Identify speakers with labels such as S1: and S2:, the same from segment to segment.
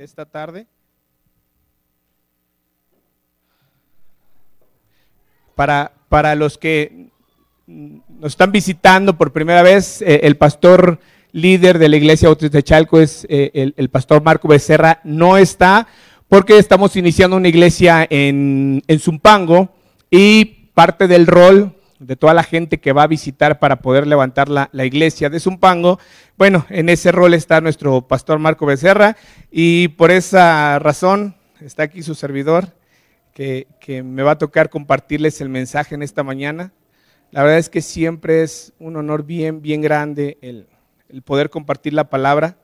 S1: esta tarde. Para, para los que nos están visitando por primera vez, eh, el pastor líder de la iglesia Bautista de Chalco es eh, el, el, pastor Marco Becerra, no está porque estamos iniciando una iglesia en, en Zumpango y parte del rol de toda la gente que va a visitar para poder levantar la, la, iglesia de Zumpango. Bueno, en ese rol está nuestro pastor Marco Becerra y por esa razón está aquí su servidor que, que, me va a tocar compartirles el mensaje en esta mañana. La verdad es que siempre es un honor bien, bien grande el, el poder compartir la palabra.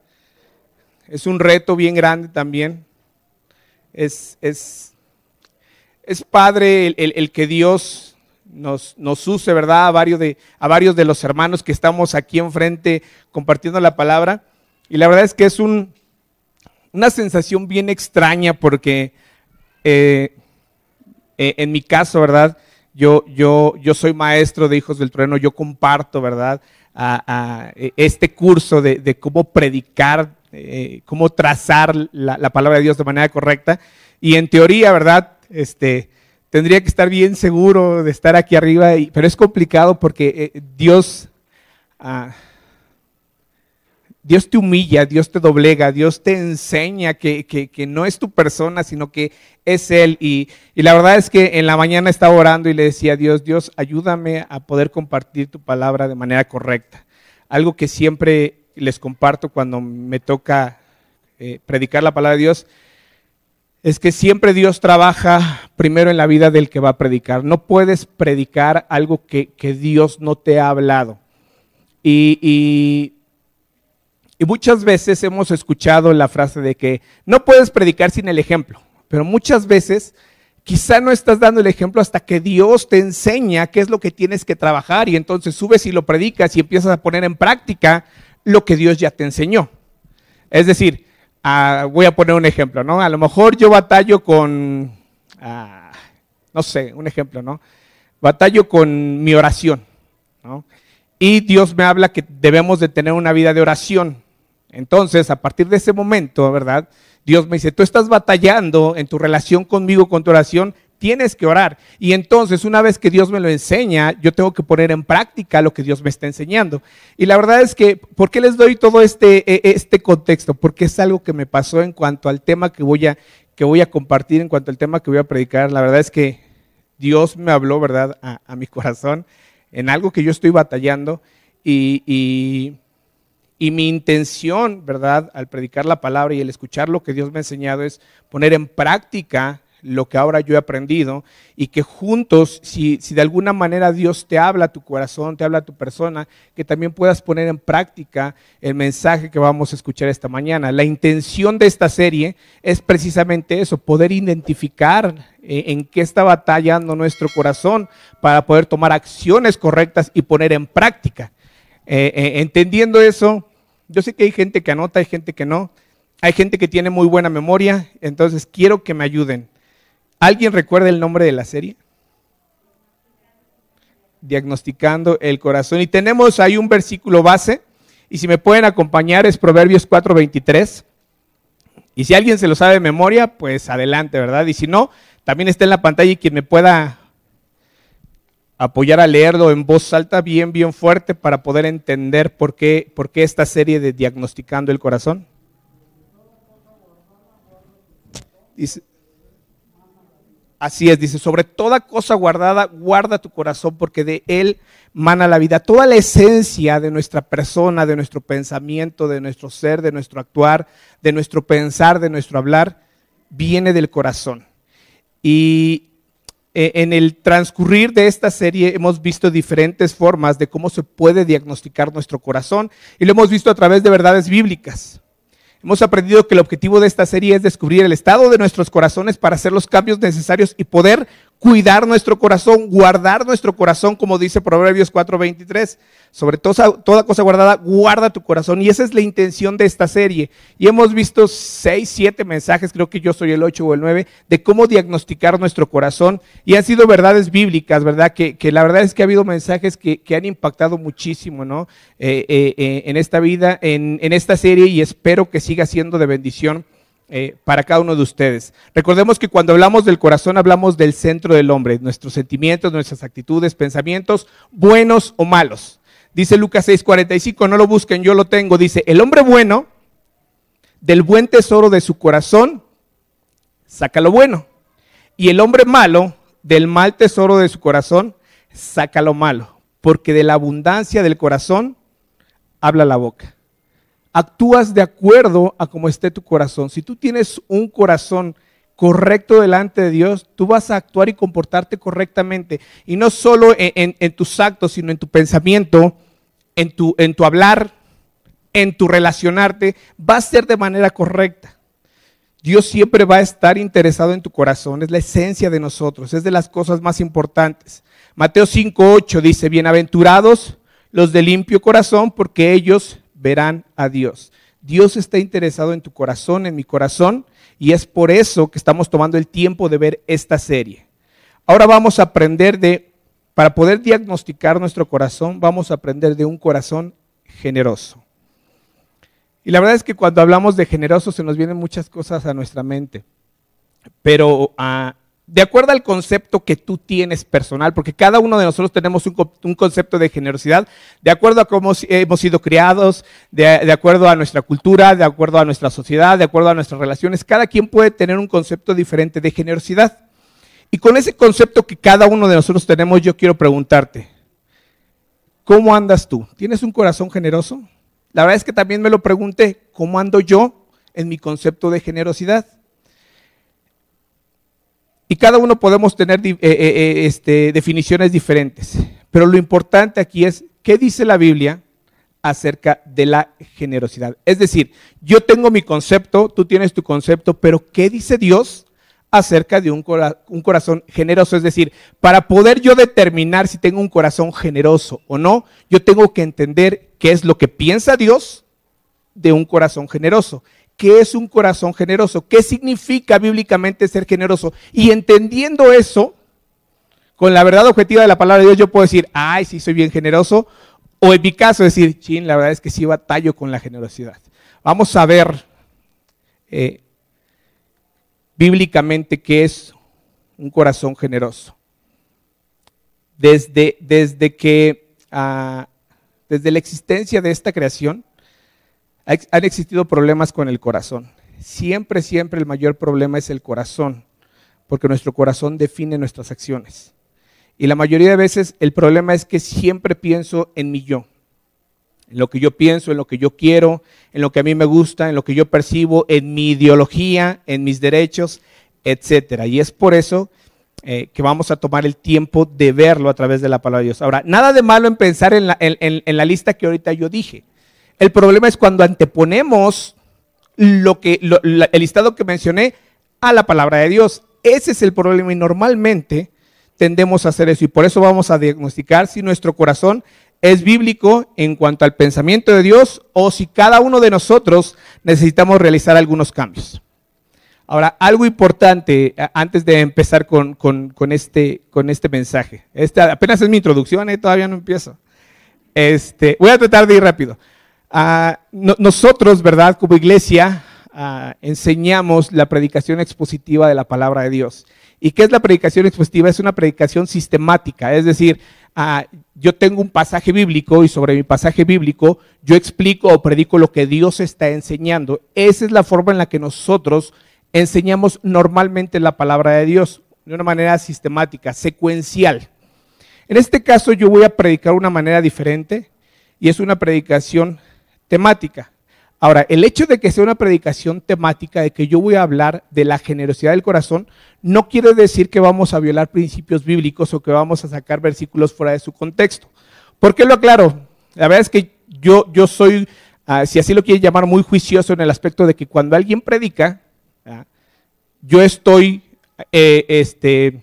S1: Es un reto bien grande también. Es, es, es padre el, el, el que Dios nos, use, ¿verdad? A varios, de, a varios de los hermanos que estamos aquí enfrente compartiendo la palabra. Y la verdad es que es un, una sensación bien extraña porque eh, eh, en mi caso, ¿verdad? Yo, yo, yo soy maestro de Hijos del Trueno, yo comparto, ¿verdad? A, a este curso de, cómo predicar, eh, cómo trazar la, palabra de Dios de manera correcta. Y en teoría, ¿verdad? Este, tendría que estar bien seguro de estar aquí arriba, pero es complicado porque eh, Dios, ah, Dios te humilla, Dios te doblega, Dios te enseña que, que, que no es tu persona, sino que es Él. Y, y, la verdad es que en la mañana estaba orando y le decía a Dios, Dios, ayúdame a poder compartir tu palabra de manera correcta. Algo que siempre les comparto cuando me toca eh, predicar la palabra de Dios es que siempre Dios trabaja primero en la vida del que va a predicar. No puedes predicar algo que, Dios no te ha hablado. Y, y, y, muchas veces hemos escuchado la frase de que no puedes predicar sin el ejemplo, pero muchas veces quizá no estás dando el ejemplo hasta que Dios te enseña qué es lo que tienes que trabajar y entonces subes y lo predicas y empiezas a poner en práctica lo que Dios ya te enseñó. Es decir, Uh, voy a poner un ejemplo, ¿no? A lo mejor yo batallo con, uh, no sé, un ejemplo, ¿no? Batallo con mi oración, ¿no? Y Dios me habla que debemos de tener una vida de oración. Entonces, a partir de ese momento, ¿verdad? Dios me dice, tú estás batallando en tu relación conmigo, con tu oración, tienes que orar. Y entonces, una vez que Dios me lo enseña, yo tengo que poner en práctica lo que Dios me está enseñando. Y la verdad es que, ¿por qué les doy todo este, e, este contexto? Porque es algo que me pasó en cuanto al tema que voy a, que voy a compartir, en cuanto al tema que voy a predicar. La verdad es que Dios me habló, ¿verdad?, a, a mi corazón en algo que yo estoy batallando y, y, y mi intención, ¿verdad?, al predicar la palabra y el escuchar lo que Dios me ha enseñado es poner en práctica lo que ahora yo he aprendido y que juntos, si, si, de alguna manera Dios te habla a tu corazón, te habla a tu persona, que también puedas poner en práctica el mensaje que vamos a escuchar esta mañana. La intención de esta serie es precisamente eso, poder identificar en qué está batallando nuestro corazón para poder tomar acciones correctas y poner en práctica. Eh, eh, entendiendo eso, yo sé que hay gente que anota, hay gente que no. Hay gente que tiene muy buena memoria, entonces quiero que me ayuden. ¿Alguien recuerda el nombre de la serie? Diagnosticando el corazón. Y tenemos ahí un versículo base. Y si me pueden acompañar es Proverbios 4:23. Y si alguien se lo sabe de memoria, pues adelante, ¿verdad? Y si no, también está en la pantalla y quien me pueda apoyar a leerlo en voz alta, bien, bien fuerte, para poder entender por qué, por qué esta serie de Diagnosticando el Corazón. Dice, Así es, dice, sobre toda cosa guardada, guarda tu corazón porque de él mana la vida. Toda la esencia de nuestra persona, de nuestro pensamiento, de nuestro ser, de nuestro actuar, de nuestro pensar, de nuestro hablar, viene del corazón. Y eh, en el transcurrir de esta serie hemos visto diferentes formas de cómo se puede diagnosticar nuestro corazón y lo hemos visto a través de verdades bíblicas. Hemos aprendido que el objetivo de esta serie es descubrir el estado de nuestros corazones para hacer los cambios necesarios y poder cuidar nuestro corazón, guardar nuestro corazón, como dice Proverbios 4:23. Sobre toda, cosa guardada, guarda tu corazón. Y esa es la intención de esta serie. Y hemos visto seis, siete mensajes, creo que yo soy el ocho o el nueve, de cómo diagnosticar nuestro corazón. Y han sido verdades bíblicas, ¿verdad? Que, la verdad es que ha habido mensajes que, han impactado muchísimo, ¿no? Eh, eh, eh, en esta vida, en esta serie, y espero que siga siendo de bendición eh, para cada uno de ustedes. Recordemos que cuando hablamos del corazón hablamos del centro del hombre, nuestros sentimientos, nuestras actitudes, pensamientos, buenos o malos. Dice Lucas 6:45, no lo busquen, yo lo tengo. Dice, el hombre bueno, del buen tesoro de su corazón, saca lo bueno. Y el hombre malo, del mal tesoro de su corazón, saca lo malo. Porque de la abundancia del corazón habla la boca. Actúas de acuerdo a cómo esté tu corazón. Si tú tienes un corazón correcto delante de Dios, tú vas a actuar y comportarte correctamente. Y no solo en, tus actos, sino en tu pensamiento, en tu, en tu hablar, en tu relacionarte, va a ser de manera correcta. Dios siempre va a estar interesado en tu corazón, es la esencia de nosotros, es de las cosas más importantes. Mateo 5:8 dice, "Bienaventurados los de limpio corazón, porque ellos verán a Dios." Dios está interesado en tu corazón, en mi corazón, y es por eso que estamos tomando el tiempo de ver esta serie. Ahora vamos a aprender de para poder diagnosticar nuestro corazón, vamos a aprender de un corazón generoso. Y la verdad es que cuando hablamos de generoso se nos vienen muchas cosas a nuestra mente. Pero ah, de acuerdo al concepto que tú tienes personal, porque cada uno de nosotros tenemos un, concepto de generosidad, de acuerdo a cómo hemos sido criados, de, acuerdo a nuestra cultura, de acuerdo a nuestra sociedad, de acuerdo a nuestras relaciones, cada quien puede tener un concepto diferente de generosidad. Y con ese concepto que cada uno de nosotros tenemos, yo quiero preguntarte, ¿cómo andas tú? ¿Tienes un corazón generoso? La verdad es que también me lo pregunté, ¿cómo ando yo en mi concepto de generosidad? Y cada uno podemos tener eh, eh, eh, este, definiciones diferentes, pero lo importante aquí es qué dice la Biblia acerca de la generosidad. Es decir, yo tengo mi concepto, tú tienes tu concepto, pero ¿qué dice Dios acerca de un, un, corazón generoso. Es decir, para poder yo determinar si tengo un corazón generoso o no, yo tengo que entender qué es lo que piensa Dios de un corazón generoso. ¿Qué es un corazón generoso? ¿Qué significa bíblicamente ser generoso? Y entendiendo eso, con la verdad objetiva de la palabra de Dios, yo puedo decir, ay, sí, soy bien generoso. O en mi caso, decir, chin, la verdad es que sí batallo con la generosidad. Vamos a ver eh, bíblicamente qué es un corazón generoso. Desde, desde que, ah, desde la existencia de esta creación, han existido problemas con el corazón. Siempre, siempre el mayor problema es el corazón, porque nuestro corazón define nuestras acciones. Y la mayoría de veces el problema es que siempre pienso en mi yo en lo que yo pienso, en lo que yo quiero, en lo que a mí me gusta, en lo que yo percibo, en mi ideología, en mis derechos, etcétera. Y es por eso eh, que vamos a tomar el tiempo de verlo a través de la palabra de Dios. Ahora, nada de malo en pensar en la, lista que ahorita yo dije. El problema es cuando anteponemos lo que, el listado que mencioné a la palabra de Dios. Ese es el problema y normalmente tendemos a hacer eso. Y por eso vamos a diagnosticar si nuestro corazón es bíblico en cuanto al pensamiento de Dios o si cada uno de nosotros necesitamos realizar algunos cambios. Ahora, algo importante antes de empezar con, este, este mensaje. Este apenas es mi introducción, ¿eh? todavía no empiezo. Este, voy a tratar de ir rápido. Ah, nosotros, ¿verdad? Como iglesia, ah, enseñamos la predicación expositiva de la palabra de Dios. ¿Y qué es la predicación expositiva? Es una predicación sistemática, es decir, Ah, yo tengo un pasaje bíblico y sobre mi pasaje bíblico yo explico o predico lo que Dios está enseñando. Esa es la forma en la que nosotros enseñamos normalmente la palabra de Dios, de una manera sistemática, secuencial. En este caso yo voy a predicar de una manera diferente y es una predicación temática. Ahora, el hecho de que sea una predicación temática, de que yo voy a hablar de la generosidad del corazón, no quiere decir que vamos a violar principios bíblicos o que vamos a sacar versículos fuera de su contexto. ¿Por qué lo aclaro? La verdad es que yo, yo soy, ah, si así lo quieren llamar, muy juicioso en el aspecto de que cuando alguien predica, yo estoy eh, este,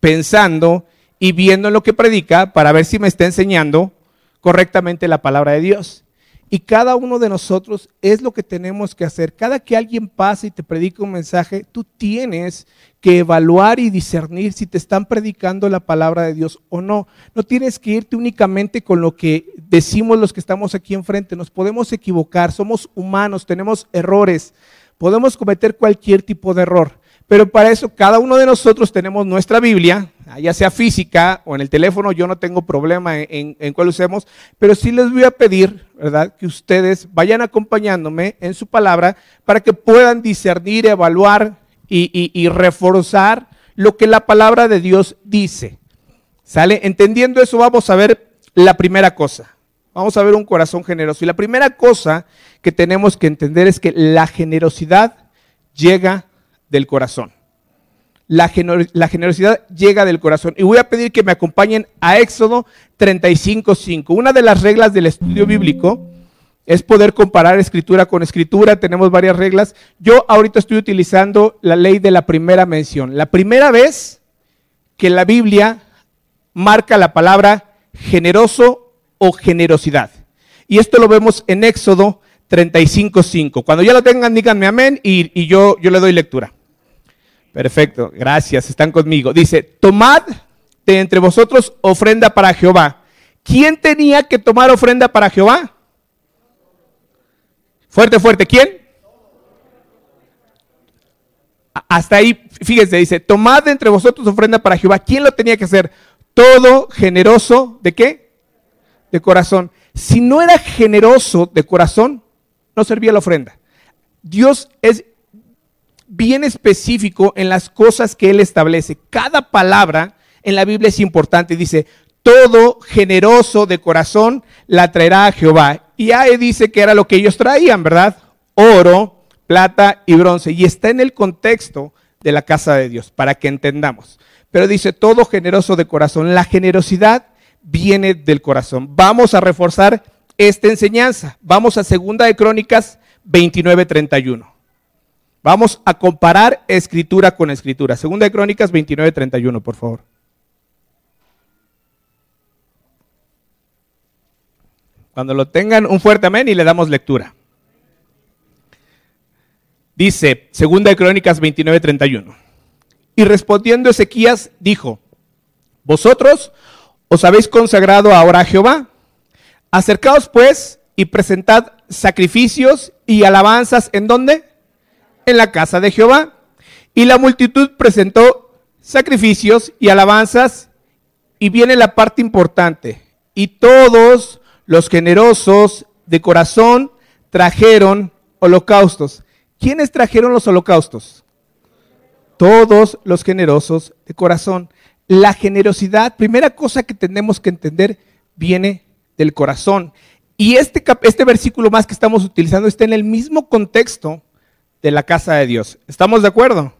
S1: pensando y viendo lo que predica para ver si me está enseñando correctamente la palabra de Dios. Y cada uno de nosotros es lo que tenemos que hacer. Cada que alguien pase y te predica un mensaje, tú tienes que evaluar y discernir si te están predicando la palabra de Dios o no. No tienes que irte únicamente con lo que decimos los que estamos aquí enfrente. Nos podemos equivocar, somos humanos, tenemos errores. podemos cometer cualquier tipo de error. Pero para eso cada uno de nosotros tenemos nuestra Biblia, ya sea física o en el teléfono, yo no tengo problema en, cuál usemos, pero sí les voy a pedir, ¿verdad?, que ustedes vayan acompañándome en su palabra para que puedan discernir, evaluar y, y reforzar lo que la palabra de Dios dice. ¿Sale? Entendiendo eso, vamos a ver la primera cosa. Vamos a ver un corazón generoso. Y la primera cosa que tenemos que entender es que la generosidad llega del corazón. La, generosidad llega del corazón. Y voy a pedir que me acompañen a Éxodo 35.5. Una de las reglas del estudio bíblico es poder comparar escritura con escritura. Tenemos varias reglas. Yo ahorita estoy utilizando la ley de la primera mención. La primera vez que la Biblia marca la palabra generoso o generosidad. Y esto lo vemos en Éxodo 35.5. Cuando ya lo tengan, díganme amén y, y yo, yo le doy lectura. Perfecto, gracias, están conmigo. Dice, tomad de entre vosotros ofrenda para Jehová. ¿Quién tenía que tomar ofrenda para Jehová? Fuerte, fuerte, ¿quién? Hasta ahí, fíjense, dice, tomad de entre vosotros ofrenda para Jehová. ¿Quién lo tenía que hacer? Todo generoso, ¿de qué? De corazón. Si no era generoso de corazón, no servía la ofrenda. Dios es bien específico en las cosas que Él establece. Cada palabra en la Biblia es importante. Dice, todo generoso de corazón la traerá a Jehová. Y ahí dice que era lo que ellos traían, ¿verdad? Oro, plata y bronce. Y está en el contexto de la casa de Dios, para que entendamos. Pero dice, todo generoso de corazón. La generosidad viene del corazón. Vamos a reforzar esta enseñanza. Vamos a Segunda de Crónicas 29:31. Vamos a comparar escritura con escritura. Segunda de Crónicas 29:31, por favor. Cuando lo tengan, un fuerte amén y le damos lectura. Dice, Segunda de Crónicas 29:31. Y respondiendo Ezequías dijo, Vosotros os habéis consagrado ahora a Jehová. Acercaos pues y presentad sacrificios y alabanzas en dónde? En la casa de Jehová. Y la multitud presentó sacrificios y alabanzas y viene la parte importante. Y todos los generosos de corazón trajeron holocaustos. ¿Quiénes trajeron los holocaustos? Todos los generosos de corazón. La generosidad, primera cosa que tenemos que entender, viene del corazón. Y este, este versículo más que estamos utilizando está en el mismo contexto de la casa de Dios. ¿Estamos de acuerdo?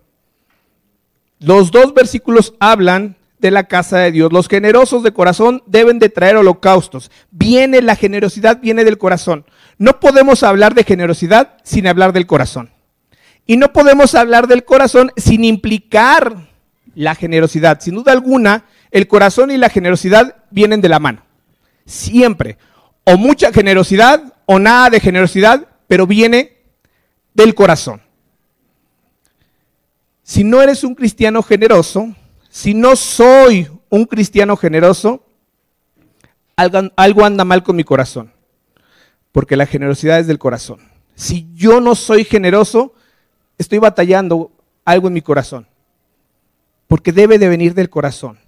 S1: Los dos versículos hablan de la casa de Dios. Los generosos de corazón deben de traer holocaustos. Viene la generosidad, viene del corazón. No podemos hablar de generosidad sin hablar del corazón. Y no podemos hablar del corazón sin implicar la generosidad. Sin duda alguna, el corazón y la generosidad vienen de la mano. Siempre. O mucha generosidad o nada de generosidad, pero viene del corazón. Si no eres un cristiano generoso, si no soy un cristiano generoso, algo, anda mal con mi corazón, porque la generosidad es del corazón. Si yo no soy generoso, estoy batallando algo en mi corazón, porque debe de venir del corazón.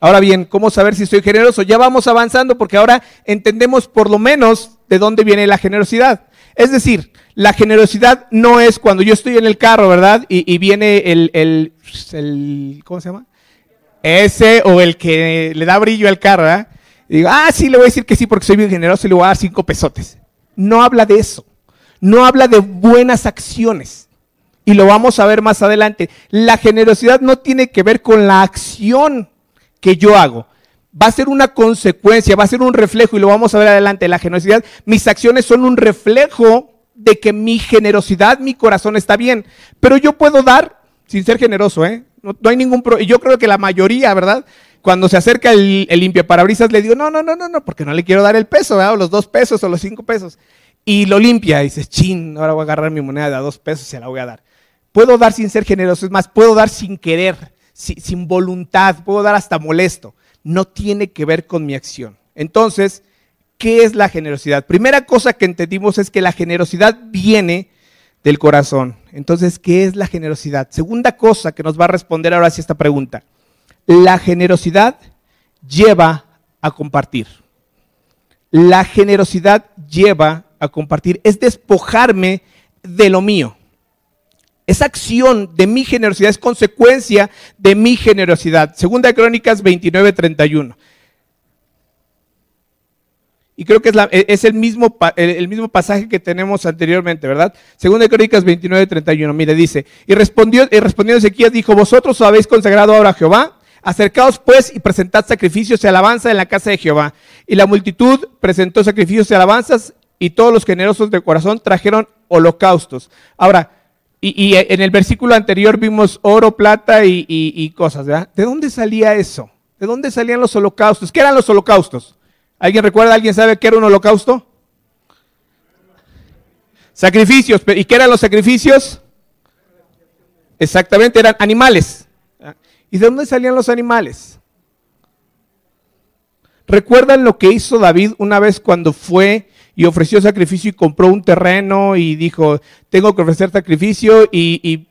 S1: Ahora bien, ¿cómo saber si estoy generoso? Ya vamos avanzando porque ahora entendemos por lo menos de dónde viene la generosidad. Es decir, la generosidad no es cuando yo estoy en el carro, ¿verdad? Y, viene el, el, ¿cómo se llama? Ese o el que le da brillo al carro. Y digo, ah, sí, le voy a decir que sí porque soy bien generoso y le voy a dar cinco pesotes. No habla de eso. No habla de buenas acciones. Y lo vamos a ver más adelante. La generosidad no tiene que ver con la acción que yo hago. Va a ser una consecuencia, va a ser un reflejo y lo vamos a ver adelante. La generosidad, mis acciones son un reflejo de que mi generosidad, mi corazón está bien. Pero yo puedo dar sin ser generoso, ¿eh? No, hay ningún problema. Y yo creo que la mayoría, ¿verdad? Cuando se acerca el, el limpia parabrisas, le digo, no, no, no, no, no, porque no le quiero dar el peso, ¿verdad? O los dos pesos o los cinco pesos. Y lo limpia y dices, chin, ahora voy a agarrar mi moneda de a dos pesos y se la voy a dar. Puedo dar sin ser generoso, es más, puedo dar sin querer sin voluntad, puedo dar hasta molesto. No tiene que ver con mi acción. Entonces, ¿qué es la generosidad? Primera cosa que entendimos es que la generosidad viene del corazón. Entonces, ¿qué es la generosidad? Segunda cosa que nos va a responder ahora sí esta pregunta. La generosidad lleva a compartir. La generosidad lleva a compartir. Es despojarme de lo mío. Esa acción de mi generosidad es consecuencia de mi generosidad. Segunda de Crónicas 29, 31. Y creo que es, e, el, mismo, el, mismo, pasaje que tenemos anteriormente, ¿verdad? Segunda de Crónicas 29, 31. Mire, dice, y respondió, y respondió Ezequiel, dijo, vosotros os habéis consagrado ahora a Jehová, acercaos pues y presentad sacrificios y alabanza en la casa de Jehová. Y la multitud presentó sacrificios y alabanzas, y todos los generosos de corazón trajeron holocaustos. Ahora, y, en el versículo anterior vimos oro, plata y, y cosas, ¿verdad? ¿De dónde salía eso? ¿De dónde salían los holocaustos? ¿Qué eran los holocaustos? ¿Alguien recuerda? ¿Alguien sabe qué era un holocausto? Sacrificios. ¿Y qué eran los sacrificios? Exactamente, eran animales. ¿Y de dónde salían los animales? ¿Recuerdan lo que hizo David una vez cuando fue y ofreció sacrificio y compró un terreno y dijo, tengo que ofrecer sacrificio y, y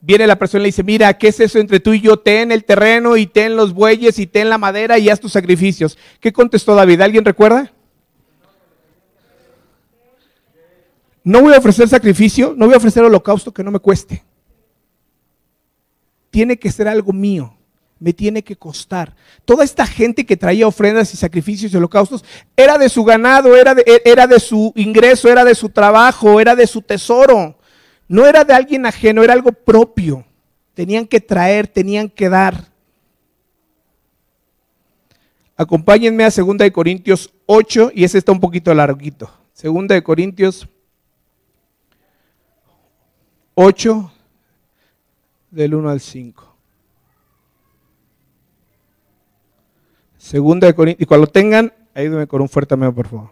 S1: viene la persona y le dice, mira, ¿qué es eso entre tú y yo? Ten el terreno y ten los bueyes y ten la madera y haz tus sacrificios. ¿Qué contestó David? ¿Alguien recuerda? No voy a ofrecer sacrificio, no voy a ofrecer holocausto que no me cueste. Tiene que ser algo mío, me tiene que costar. Toda esta gente que traía ofrendas y sacrificios y holocaustos era de su ganado, era de, era de su ingreso, era de su trabajo, era de su tesoro. No era de alguien ajeno, era algo propio. Tenían que traer, tenían que dar. Acompáñenme a 2 de Corintios 8 y ese está un poquito larguito. 2 de Corintios 8 del 1 al 5. Segunda de Corintios, y cuando tengan, ayúdenme con un fuerte amén, por favor.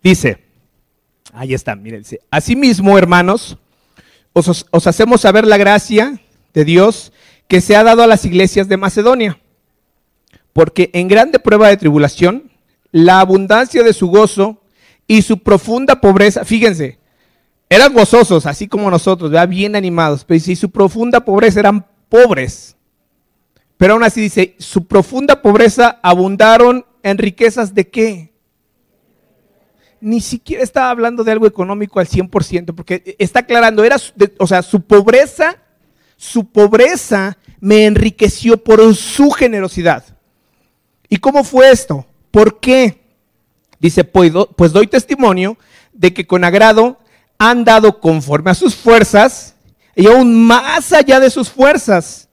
S1: Dice, Ahí está, miren. Asimismo, hermanos, os, os hacemos saber la gracia de Dios que se ha dado a las iglesias de Macedonia. Porque en grande prueba de tribulación, la abundancia de su gozo y su profunda pobreza, fíjense, eran gozosos, así como nosotros, bien animados, pero si su profunda pobreza eran pobres. Pero aún así dice, su profunda pobreza abundaron en riquezas de qué? ni siquiera estaba hablando de algo económico al 100%, porque está aclarando, era, o sea, su pobreza, su pobreza me enriqueció por su generosidad. ¿Y cómo fue esto? ¿Por qué? Dice, pues, pues doy testimonio de que con agrado han dado conforme a sus fuerzas y aún más allá de sus fuerzas,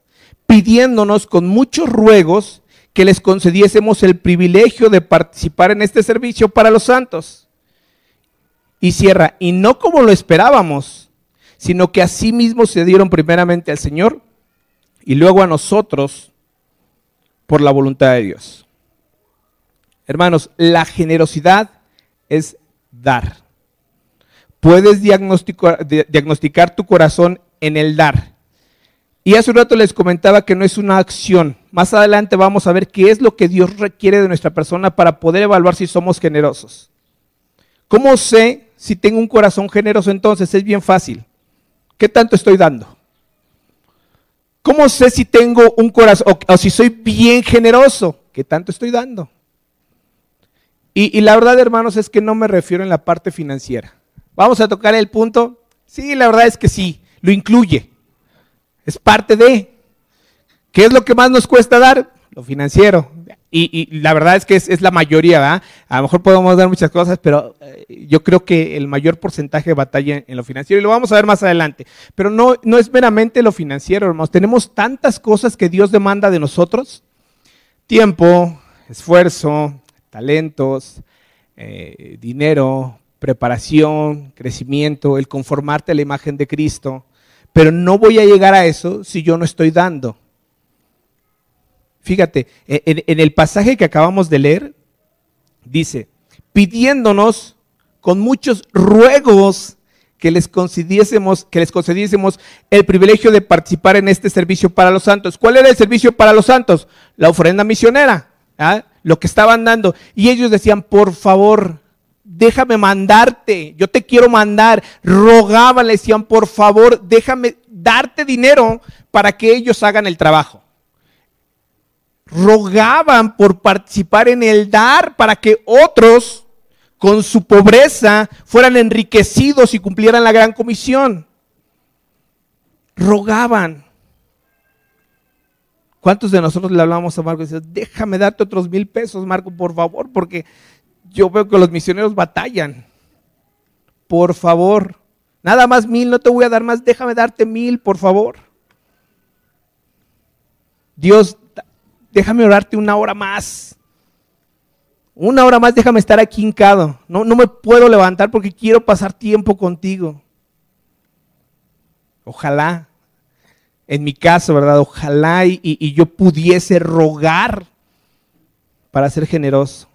S1: pidiéndonos con muchos ruegos que les concediésemos el privilegio de participar en este servicio para los santos. Y cierra, y no como lo esperábamos, sino que así mismo se dieron primeramente al Señor y luego a nosotros por la voluntad de Dios. Hermanos, la generosidad es dar. Puedes diagnosticar, diagnosticar tu corazón en el dar. Y hace un rato les comentaba que no es una acción. Más adelante vamos a ver qué es lo que Dios requiere de nuestra persona para poder evaluar si somos generosos. ¿Cómo sé si tengo un corazón generoso entonces? Es bien fácil. ¿Qué tanto estoy dando? ¿Cómo sé si tengo un corazón o, si soy bien generoso? ¿Qué tanto estoy dando? Y, y, la verdad, hermanos, es que no me refiero en la parte financiera. Vamos a tocar el punto. Sí, la verdad es que sí, lo incluye. Es parte de. ¿Qué es lo que más nos cuesta dar? Lo financiero. Y, la verdad es que es, la mayoría, ¿verdad? A lo mejor podemos dar muchas cosas, pero eh, yo creo que el mayor porcentaje de batalla en, lo financiero, y lo vamos a ver más adelante. Pero no, no es meramente lo financiero, hermanos. Tenemos tantas cosas que Dios demanda de nosotros. Tiempo, esfuerzo, talentos, eh, dinero, preparación, crecimiento, el conformarte a la imagen de Cristo. Pero no voy a llegar a eso si yo no estoy dando. Fíjate, en, el pasaje que acabamos de leer, dice, pidiéndonos con muchos ruegos que les concediésemos, que les concediésemos el privilegio de participar en este servicio para los santos. ¿Cuál era el servicio para los santos? La ofrenda misionera. ¿ah? lo que estaban dando. Y ellos decían, por favor, déjame mandarte, yo te quiero mandar. Rogaban, le decían, por favor, déjame darte dinero para que ellos hagan el trabajo. Rogaban por participar en el dar para que otros con su pobreza fueran enriquecidos y cumplieran la gran comisión. Rogaban. ¿Cuántos de nosotros le hablamos a Marco y decíamos, déjame darte otros mil pesos, Marco, por favor, porque yo veo que los misioneros batallan. Por favor, nada más mil, no te voy a dar más, déjame darte mil, por favor. Dios, déjame orarte una hora más. Una hora más déjame estar aquí hincado. No, no me puedo levantar porque quiero pasar tiempo contigo. Ojalá, en mi caso, ¿verdad? Ojalá y, y yo pudiese rogar para ser generoso.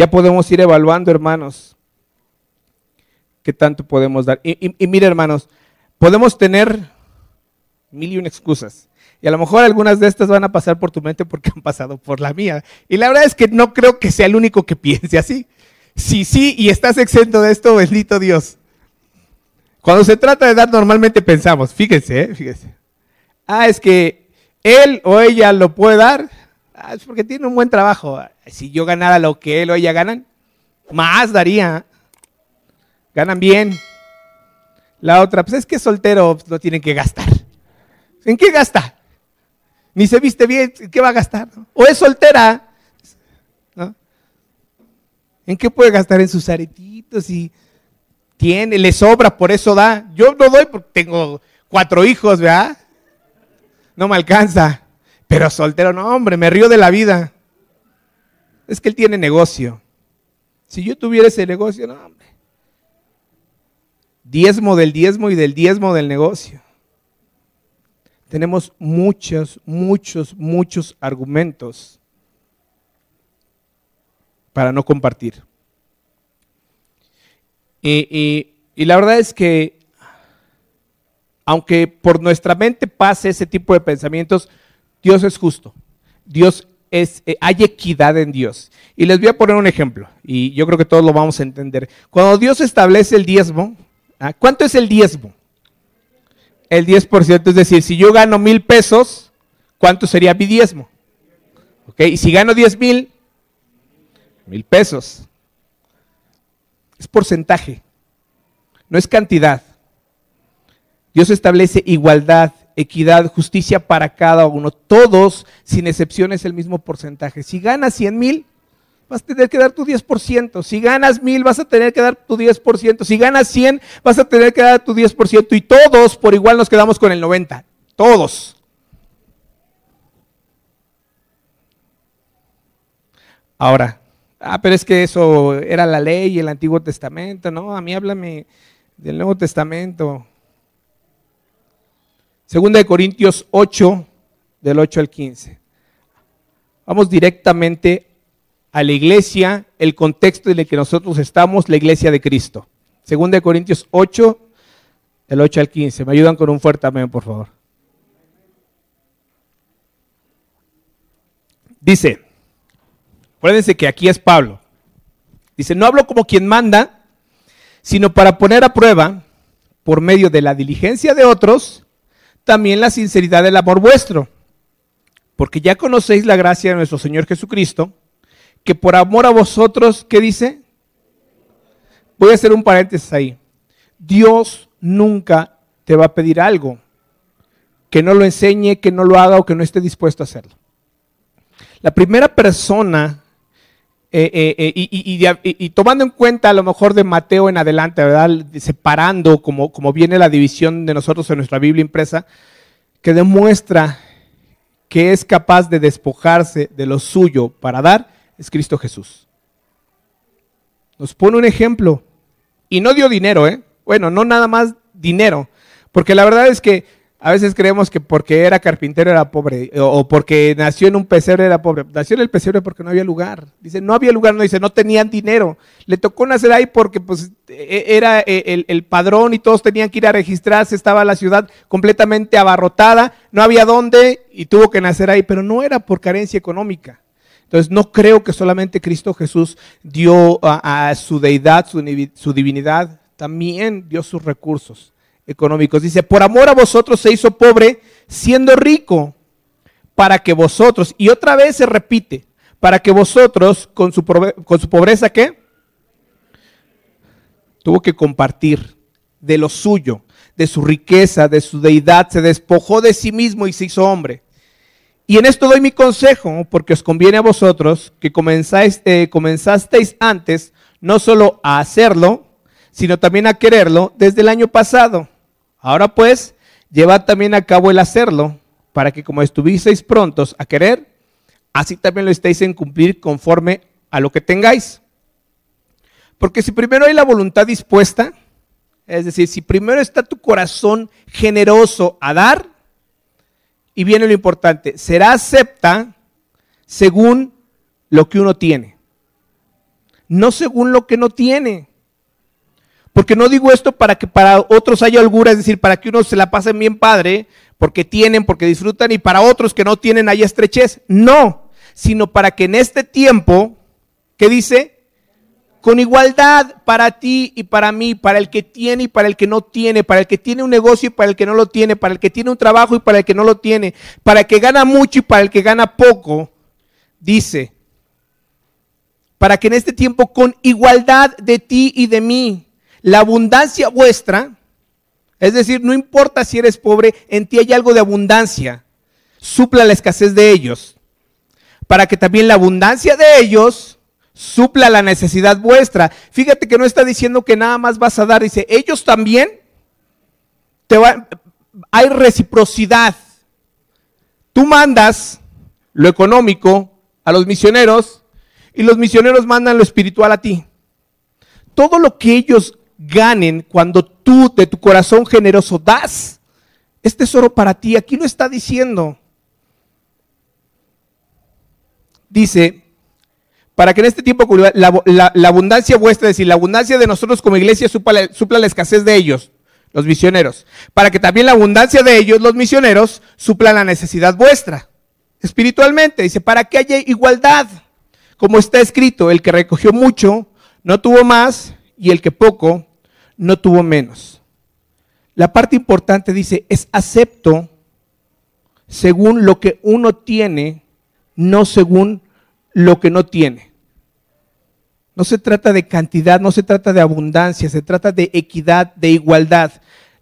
S1: Ya podemos ir evaluando, hermanos, qué tanto podemos dar. Y, y, mire, hermanos, podemos tener mil y excusas. Y a lo mejor algunas de estas van a pasar por tu mente porque han pasado por la mía. Y la verdad es que no creo que sea el único que piense así. Si sí y estás exento de esto, bendito Dios. Cuando se trata de dar, normalmente pensamos, fíjense, ¿eh? fíjense. Ah, es que él o ella lo puede dar. Ah, es porque tiene un buen trabajo si yo ganara lo que él o ella ganan, más daría. Ganan bien. La otra, pues es que soltero no tienen que gastar. ¿En qué gasta? Ni se viste bien, ¿en qué va a gastar? O es soltera. ¿En qué puede gastar? En sus aretitos y tiene, le sobra, por eso da. Yo no doy porque tengo cuatro hijos, ¿verdad? No me alcanza. Pero soltero, no, hombre, me río de la vida. Es que él tiene negocio. Si yo tuviera ese negocio, no, hombre. Diezmo del diezmo y del diezmo del negocio. Tenemos muchos, muchos, muchos argumentos para no compartir. Y, y, la verdad es que, aunque por nuestra mente pase ese tipo de pensamientos, Dios es justo. Dios es, eh, hay equidad en Dios. Y les voy a poner un ejemplo, y yo creo que todos lo vamos a entender. Cuando Dios establece el diezmo, ¿ah? ¿cuánto es el diezmo? El 10%, es decir, si yo gano mil pesos, ¿cuánto sería mi diezmo? ¿Ok? Y si gano diez mil, mil pesos. Es porcentaje, no es cantidad. Dios establece igualdad equidad, justicia para cada uno. Todos, sin excepción, es el mismo porcentaje. Si ganas 100 mil, vas a tener que dar tu 10%. Si ganas mil, vas a tener que dar tu 10%. Si ganas 100, vas a tener que dar tu 10%. Y todos por igual nos quedamos con el 90%. Todos. Ahora, ah, pero es que eso era la ley y el Antiguo Testamento. No, a mí háblame del Nuevo Testamento. Segunda de Corintios 8, del 8 al 15. Vamos directamente a la iglesia, el contexto en el que nosotros estamos, la iglesia de Cristo. Segunda de Corintios 8, del 8 al 15. Me ayudan con un fuerte amén, por favor. Dice, acuérdense que aquí es Pablo. Dice, no hablo como quien manda, sino para poner a prueba, por medio de la diligencia de otros, también la sinceridad del amor vuestro. Porque ya conocéis la gracia de nuestro Señor Jesucristo, que por amor a vosotros, ¿qué dice? Voy a hacer un paréntesis ahí. Dios nunca te va a pedir algo que no lo enseñe, que no lo haga o que no esté dispuesto a hacerlo. La primera persona eh, eh, eh, y, tomando en cuenta a lo mejor de Mateo en adelante, ¿verdad? Separando como, como viene la división de nosotros en nuestra Biblia impresa, que demuestra que es capaz de despojarse de lo suyo para dar, es Cristo Jesús. Nos pone un ejemplo. Y no dio dinero, ¿eh? Bueno, no nada más dinero. Porque la verdad es que A veces creemos que porque era carpintero era pobre, o porque nació en un pesebre era pobre. Nació en el pesebre porque no había lugar. Dice, no había lugar, no dice, no tenían dinero. Le tocó nacer ahí porque pues e, era e, el, padrón y todos tenían que ir a registrarse, estaba la ciudad completamente abarrotada, no había dónde y tuvo que nacer ahí, pero no era por carencia económica. Entonces no creo que solamente Cristo Jesús dio a, su deidad, su divinidad, también dio sus recursos económicos. Dice, por amor a vosotros se hizo pobre siendo rico, para que vosotros, y otra vez se repite, para que vosotros con su, con su pobreza, ¿qué? Tuvo que compartir de lo suyo, de su riqueza, de su deidad, se despojó de sí mismo y se hizo hombre. Y en esto doy mi consejo, porque os conviene a vosotros que comenzáis, eh, comenzasteis antes no solo a hacerlo, sino también a quererlo desde el año pasado. Ahora pues, llevad también a cabo el hacerlo, para que como estuvisteis prontos a querer, así también lo estéis en cumplir conforme a lo que tengáis. Porque si primero hay la voluntad dispuesta, es decir, si primero está tu corazón generoso a dar, y viene lo importante, será acepta según lo que uno tiene, no según lo que no tiene. Porque no digo esto para que para otros haya holgura, es decir, para que unos se la pasen bien padre, porque tienen, porque disfrutan, y para otros que no tienen haya estrechez. No, sino para que en este tiempo, ¿qué dice? Con igualdad para ti y para mí, para el que tiene y para el que no tiene, para el que tiene un negocio y para el que no lo tiene, para el que tiene un trabajo y para el que no lo tiene, para el que gana mucho y para el que gana poco, dice, para que en este tiempo con igualdad de ti y de mí, la abundancia vuestra, es decir, no importa si eres pobre, en ti hay algo de abundancia, supla la escasez de ellos, para que también la abundancia de ellos supla la necesidad vuestra. Fíjate que no está diciendo que nada más vas a dar, dice, ellos también te hay reciprocidad. Tú mandas lo económico a los misioneros y los misioneros mandan lo espiritual a ti. Todo lo que ellos ganen cuando tú de tu corazón generoso das. Es tesoro para ti. Aquí lo está diciendo. Dice, para que en este tiempo la, abundancia vuestra, es decir, la abundancia de nosotros como iglesia supla, supla la escasez de ellos, los misioneros. Para que también la abundancia de ellos, los misioneros, supla la necesidad vuestra. Espiritualmente, dice, para que haya igualdad. Como está escrito, el que recogió mucho, no tuvo más, y el que poco, no tuvo menos. La parte importante dice, es acepto según lo que uno tiene, no según lo que no tiene. No se trata de cantidad, no se trata de abundancia, se trata de equidad, de igualdad.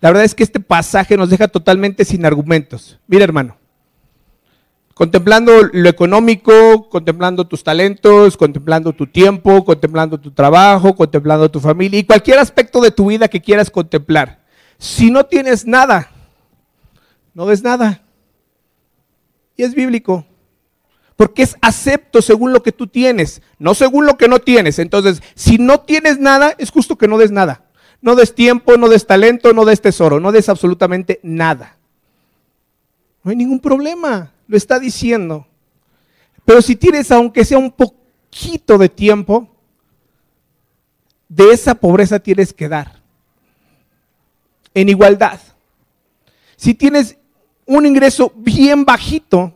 S1: La verdad es que este pasaje nos deja totalmente sin argumentos. Mira, hermano, contemplando lo económico, contemplando tus talentos, contemplando tu tiempo, contemplando tu trabajo, contemplando tu familia y cualquier aspecto de tu vida que quieras contemplar. Si no tienes nada, no des nada. Y es bíblico. Porque es acepto según lo que tú tienes, no según lo que no tienes. Entonces, si no tienes nada, es justo que no des nada. No des tiempo, no des talento, no des tesoro, no des absolutamente nada. No hay ningún problema lo está diciendo. Pero si tienes, aunque sea un poquito de tiempo, de esa pobreza tienes que dar. En igualdad. Si tienes un ingreso bien bajito,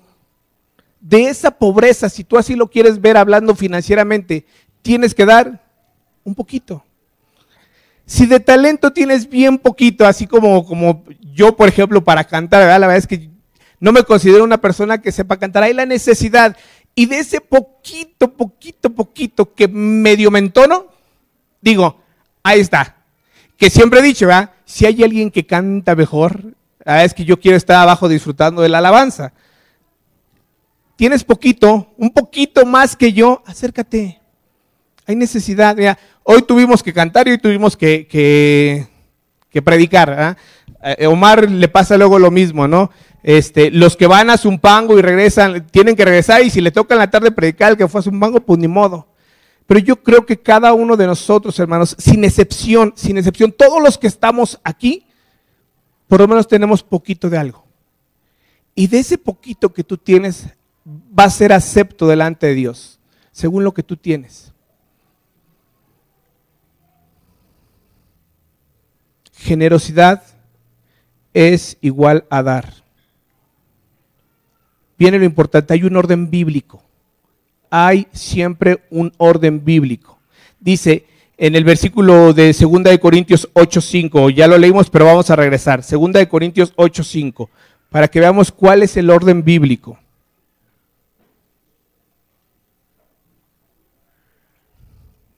S1: de esa pobreza, si tú así lo quieres ver hablando financieramente, tienes que dar un poquito. Si de talento tienes bien poquito, así como, como yo, por ejemplo, para cantar, la verdad es que no me considero una persona que sepa cantar. Hay la necesidad. Y de ese poquito, poquito, poquito que medio me entono, digo, ahí está. Que siempre he dicho, ¿verdad? Si hay alguien que canta mejor, es que yo quiero estar abajo disfrutando de la alabanza. Tienes poquito, un poquito más que yo, acércate. Hay necesidad. hoy tuvimos que cantar y hoy tuvimos que, que, predicar. A eh, Omar le pasa luego lo mismo, ¿no? Este, los que van a Zumpango y regresan, tienen que regresar y si le toca en la tarde predicar el que fue a Zumpango, pues ni modo. Pero yo creo que cada uno de nosotros, hermanos, sin excepción, sin excepción, todos los que estamos aquí, por lo menos tenemos poquito de algo. Y de ese poquito que tú tienes va a ser acepto delante de Dios, según lo que tú tienes. Generosidad es igual a dar. Viene lo importante, hay un orden bíblico. Hay siempre un orden bíblico. Dice en el versículo de 2 de Corintios 8:5, ya lo leímos, pero vamos a regresar. 2 de Corintios 8:5, para que veamos cuál es el orden bíblico.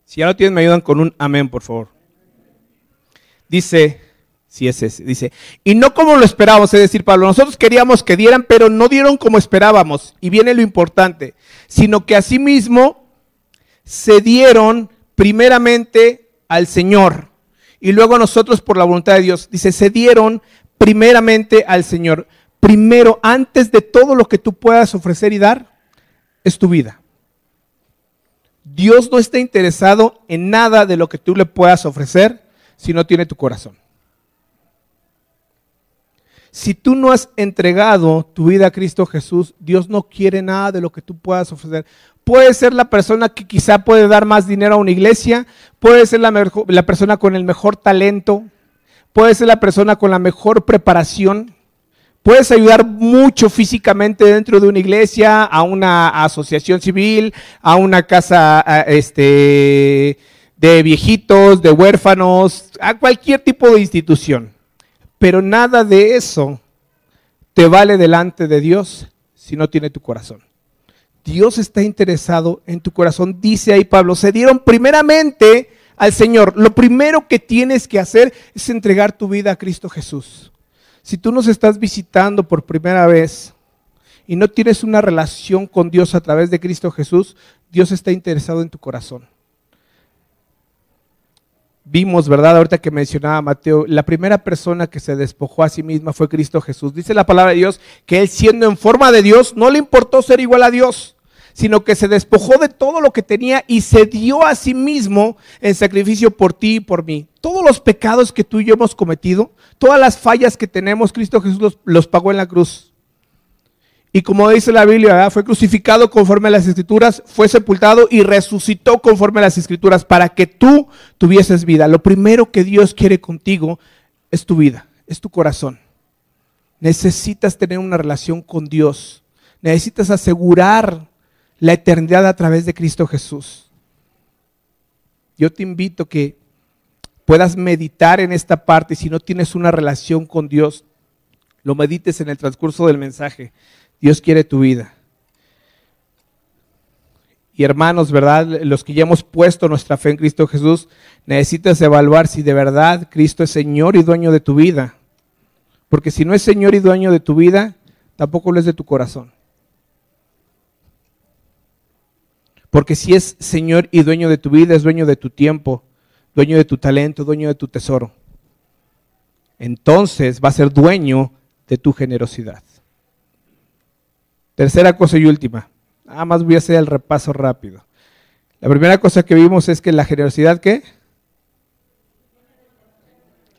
S1: Si ya lo tienen, me ayudan con un amén, por favor. Dice, si es ese, dice, y no como lo esperábamos, es decir, Pablo, nosotros queríamos que dieran, pero no dieron como esperábamos, y viene lo importante, sino que asimismo se dieron primeramente al Señor, y luego nosotros por la voluntad de Dios, dice, se dieron primeramente al Señor. Primero, antes de todo lo que tú puedas ofrecer y dar, es tu vida. Dios no está interesado en nada de lo que tú le puedas ofrecer si no tiene tu corazón. Si tú no has entregado tu vida a Cristo Jesús, Dios no quiere nada de lo que tú puedas ofrecer. Puede ser la persona que quizá puede dar más dinero a una iglesia, puede ser la, persona con el mejor talento, puede ser la persona con la mejor preparación, Puedes ayudar mucho físicamente dentro de una iglesia, a una asociación civil, a una casa este, de viejitos, de huérfanos, a cualquier tipo de institución. Pero nada de eso te vale delante de Dios si no tiene tu corazón. Dios está interesado en tu corazón, dice ahí Pablo, se dieron primeramente al Señor. Lo primero que tienes que hacer es entregar tu vida a Cristo Jesús. Si tú nos estás visitando por primera vez y no tienes una relación con Dios a través de Cristo Jesús, Dios está interesado en tu corazón. Vimos, ¿verdad? Ahorita que mencionaba Mateo, la primera persona que se despojó a sí misma fue Cristo Jesús. Dice la palabra de Dios que él siendo en forma de Dios, no le importó ser igual a Dios, sino que se despojó de todo lo que tenía y se dio a sí mismo en sacrificio por ti y por mí. Todos los pecados que tú y yo hemos cometido, Todas las fallas que tenemos, Cristo Jesús los, pagó en la cruz. Y como dice la Biblia, fue crucificado conforme a las escrituras, fue sepultado y resucitó conforme a las escrituras para que tú tuvieses vida. Lo primero que Dios quiere contigo es tu vida, es tu corazón. Necesitas tener una relación con Dios. Necesitas asegurar la eternidad a través de Cristo Jesús. Yo te invito que puedas meditar en esta parte. Si no tienes una relación con Dios, lo medites en el transcurso del mensaje. Dios quiere tu vida. Y hermanos, ¿verdad? Los que ya hemos puesto nuestra fe en Cristo Jesús, necesitas evaluar si de verdad Cristo es Señor y dueño de tu vida. Porque si no es Señor y dueño de tu vida, tampoco lo es de tu corazón. Porque si es Señor y dueño de tu vida, es dueño de tu tiempo, dueño de tu talento, dueño de tu tesoro. Entonces va a ser dueño de tu generosidad. Tercera cosa y última. Nada más voy a hacer el repaso rápido. La primera cosa que vimos es que la generosidad, ¿qué?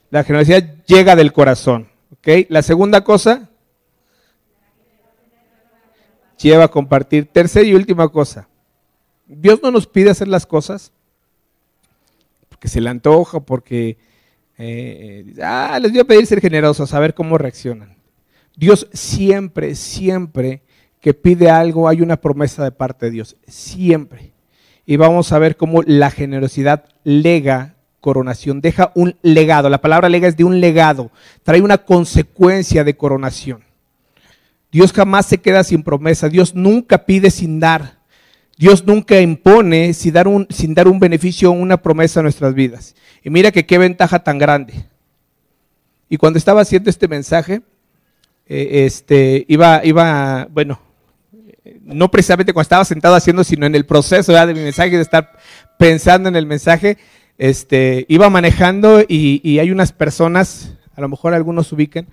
S1: La generosidad llega del corazón. ¿ok? La segunda cosa, lleva a compartir. Tercera y última cosa. Dios no nos pide hacer las cosas porque se le antoja, porque eh, ah, les voy a pedir ser generosos, a ver cómo reaccionan. Dios siempre, siempre que pide algo hay una promesa de parte de Dios, siempre. Y vamos a ver cómo la generosidad lega coronación, deja un legado. La palabra lega es de un legado, trae una consecuencia de coronación. Dios jamás se queda sin promesa, Dios nunca pide sin dar. Dios nunca impone sin dar, un, sin dar un beneficio o una promesa a nuestras vidas. Y mira que qué ventaja tan grande. Y cuando estaba haciendo este mensaje, eh, este, iba, iba, bueno, no precisamente cuando estaba sentado haciendo, sino en el proceso de mi mensaje, de estar pensando en el mensaje, este, iba manejando y, hay unas personas, a lo mejor algunos ubican,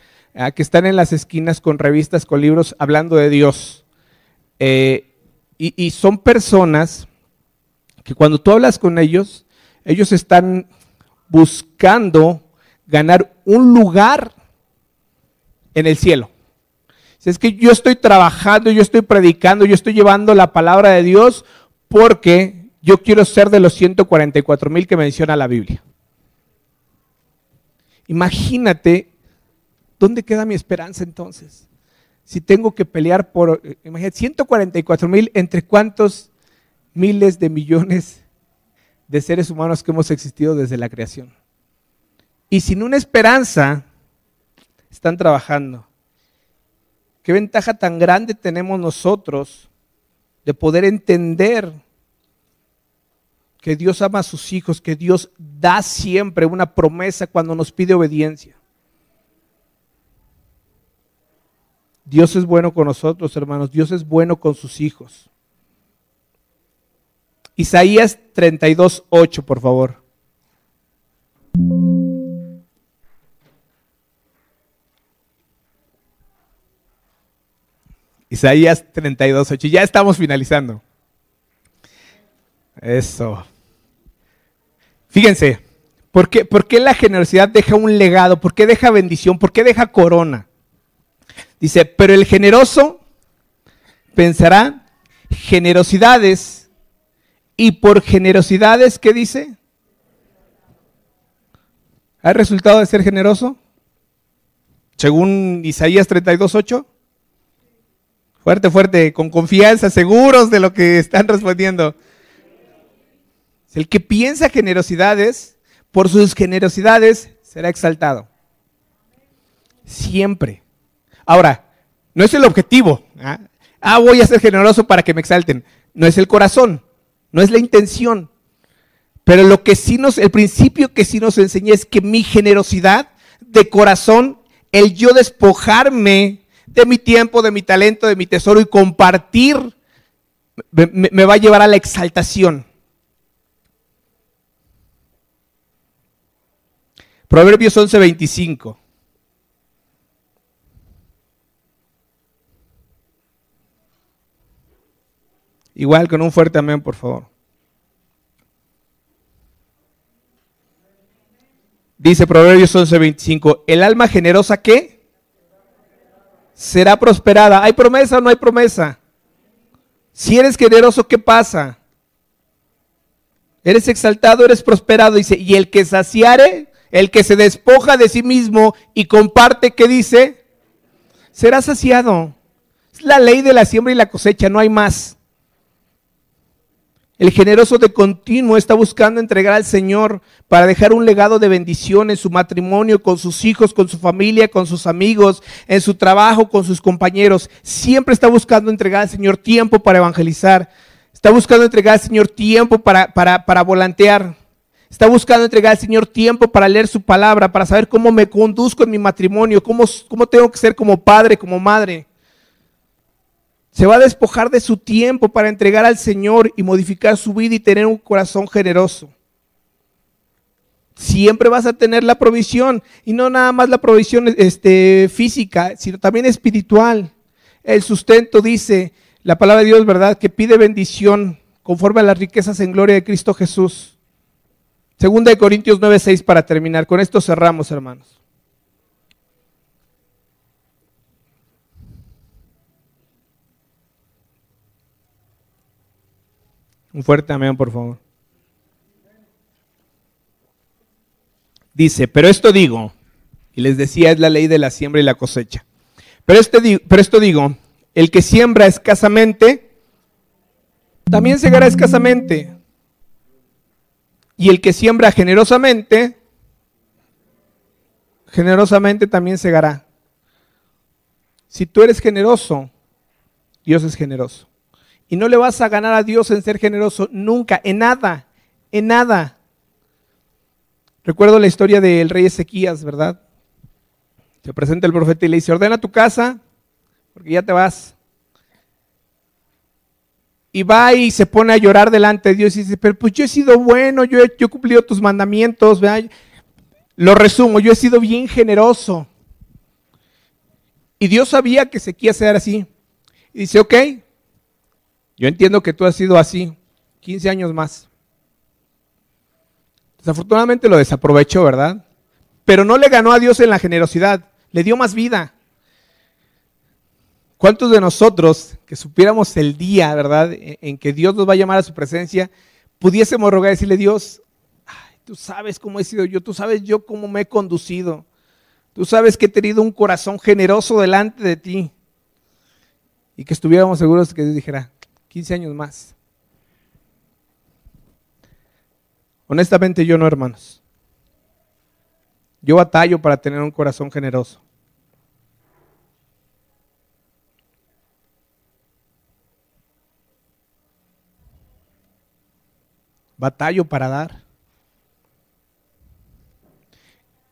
S1: que están en las esquinas con revistas, con libros, hablando de Dios. Eh, y, son personas que cuando tú hablas con ellos, ellos están buscando ganar un lugar en el cielo. Es que yo estoy trabajando, yo estoy predicando, yo estoy llevando la palabra de Dios porque yo quiero ser de los 144 mil que menciona la Biblia. Imagínate, ¿dónde queda mi esperanza entonces? Si tengo que pelear por, imagínate, 144 mil, ¿entre cuántos miles de millones de seres humanos que hemos existido desde la creación? Y sin una esperanza, están trabajando. ¿Qué ventaja tan grande tenemos nosotros de poder entender que Dios ama a sus hijos, que Dios da siempre una promesa cuando nos pide obediencia? Dios es bueno con nosotros, hermanos. Dios es bueno con sus hijos. Isaías 32, 8, por favor. Isaías 32, 8. Ya estamos finalizando. Eso. Fíjense, ¿por qué, ¿por qué la generosidad deja un legado? ¿Por qué deja bendición? ¿Por qué deja corona? Dice, pero el generoso pensará generosidades y por generosidades, ¿qué dice? ¿Ha resultado de ser generoso? Según Isaías 32, 8. Fuerte, fuerte, con confianza, seguros de lo que están respondiendo. El que piensa generosidades, por sus generosidades será exaltado. Siempre. Ahora, no es el objetivo. ¿ah? ¿ah? voy a ser generoso para que me exalten. No es el corazón, no es la intención. Pero lo que sí nos, el principio que sí nos enseña es que mi generosidad de corazón, el yo despojarme de mi tiempo, de mi talento, de mi tesoro y compartir me, va a llevar a la exaltación. Proverbios 11:25. Igual con un fuerte amén, por favor. Dice Proverbios 11:25, el alma generosa ¿qué? Será prosperada. ¿Hay promesa o no hay promesa? Si eres generoso, ¿qué pasa? Eres exaltado, eres prosperado, dice, y el que saciare, el que se despoja de sí mismo y comparte, ¿qué dice? Será saciado. Es la ley de la siembra y la cosecha, no hay más. El generoso de continuo está buscando entregar al Señor para dejar un legado de bendición en su matrimonio, con sus hijos, con su familia, con sus amigos, en su trabajo, con sus compañeros. Siempre está buscando entregar al Señor tiempo para evangelizar. Está buscando entregar al Señor tiempo para, para, para volantear. Está buscando entregar al Señor tiempo para leer su palabra, para saber cómo me conduzco en mi matrimonio, cómo, cómo tengo que ser como padre, como madre. Se va a despojar de su tiempo para entregar al Señor y modificar su vida y tener un corazón generoso. Siempre vas a tener la provisión y no nada más la provisión este, física, sino también espiritual. El sustento dice la palabra de Dios, ¿verdad? Que pide bendición conforme a las riquezas en gloria de Cristo Jesús. Segunda de Corintios 9:6 para terminar. Con esto cerramos, hermanos. Un fuerte amén, por favor. Dice, pero esto digo, y les decía, es la ley de la siembra y la cosecha. Pero, este, pero esto digo, el que siembra escasamente, también segará escasamente. Y el que siembra generosamente, generosamente también segará. Si tú eres generoso, Dios es generoso. Y no le vas a ganar a Dios en ser generoso nunca, en nada, en nada. Recuerdo la historia del rey Ezequías, ¿verdad? Se presenta el profeta y le dice, ordena tu casa, porque ya te vas. Y va y se pone a llorar delante de Dios y dice, pero pues yo he sido bueno, yo he, cumplido tus mandamientos, ¿verdad? Lo resumo, yo he sido bien generoso. Y Dios sabía que Ezequías era así. Y dice, ok, yo entiendo que tú has sido así 15 años más. Desafortunadamente lo desaprovechó, ¿verdad? Pero no le ganó a Dios en la generosidad, le dio más vida. ¿Cuántos de nosotros que supiéramos el día, verdad, en que Dios nos va a llamar a su presencia, pudiésemos rogar y decirle, Dios, tú sabes cómo he sido yo, tú sabes yo cómo me he conducido, tú sabes que he tenido un corazón generoso delante de ti. Y que estuviéramos seguros que Dios dijera, 15 años más. Honestamente yo no, hermanos. Yo batallo para tener un corazón generoso. Batallo para dar.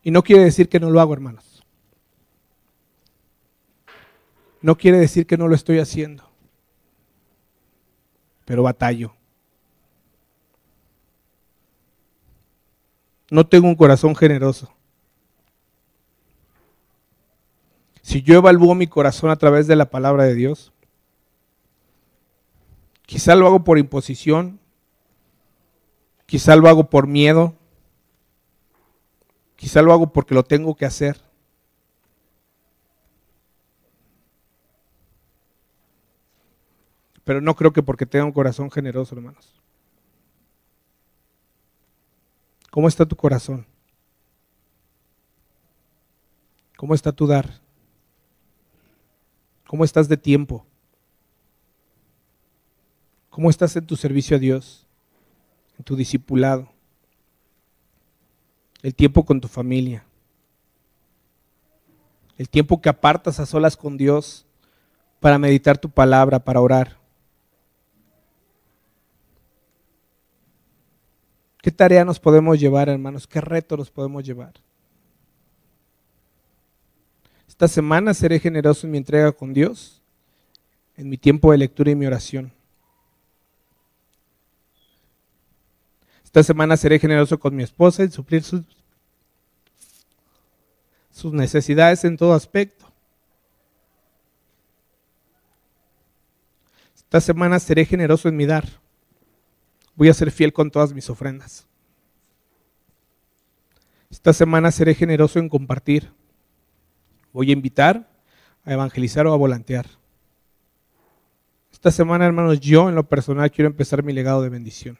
S1: Y no quiere decir que no lo hago, hermanos. No quiere decir que no lo estoy haciendo. Pero batallo. No tengo un corazón generoso. Si yo evalúo mi corazón a través de la palabra de Dios, quizá lo hago por imposición, quizá lo hago por miedo, quizá lo hago porque lo tengo que hacer. Pero no creo que porque tenga un corazón generoso, hermanos. ¿Cómo está tu corazón? ¿Cómo está tu dar? ¿Cómo estás de tiempo? ¿Cómo estás en tu servicio a Dios? En tu discipulado. El tiempo con tu familia. El tiempo que apartas a solas con Dios para meditar tu palabra, para orar. ¿Qué tarea nos podemos llevar, hermanos? ¿Qué reto nos podemos llevar? Esta semana seré generoso en mi entrega con Dios, en mi tiempo de lectura y mi oración. Esta semana seré generoso con mi esposa en suplir sus, sus necesidades en todo aspecto. Esta semana seré generoso en mi dar. Voy a ser fiel con todas mis ofrendas. Esta semana seré generoso en compartir. Voy a invitar, a evangelizar o a volantear. Esta semana, hermanos, yo en lo personal quiero empezar mi legado de bendición.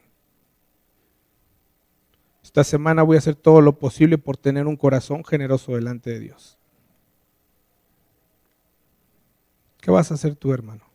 S1: Esta semana voy a hacer todo lo posible por tener un corazón generoso delante de Dios. ¿Qué vas a hacer tú, hermano?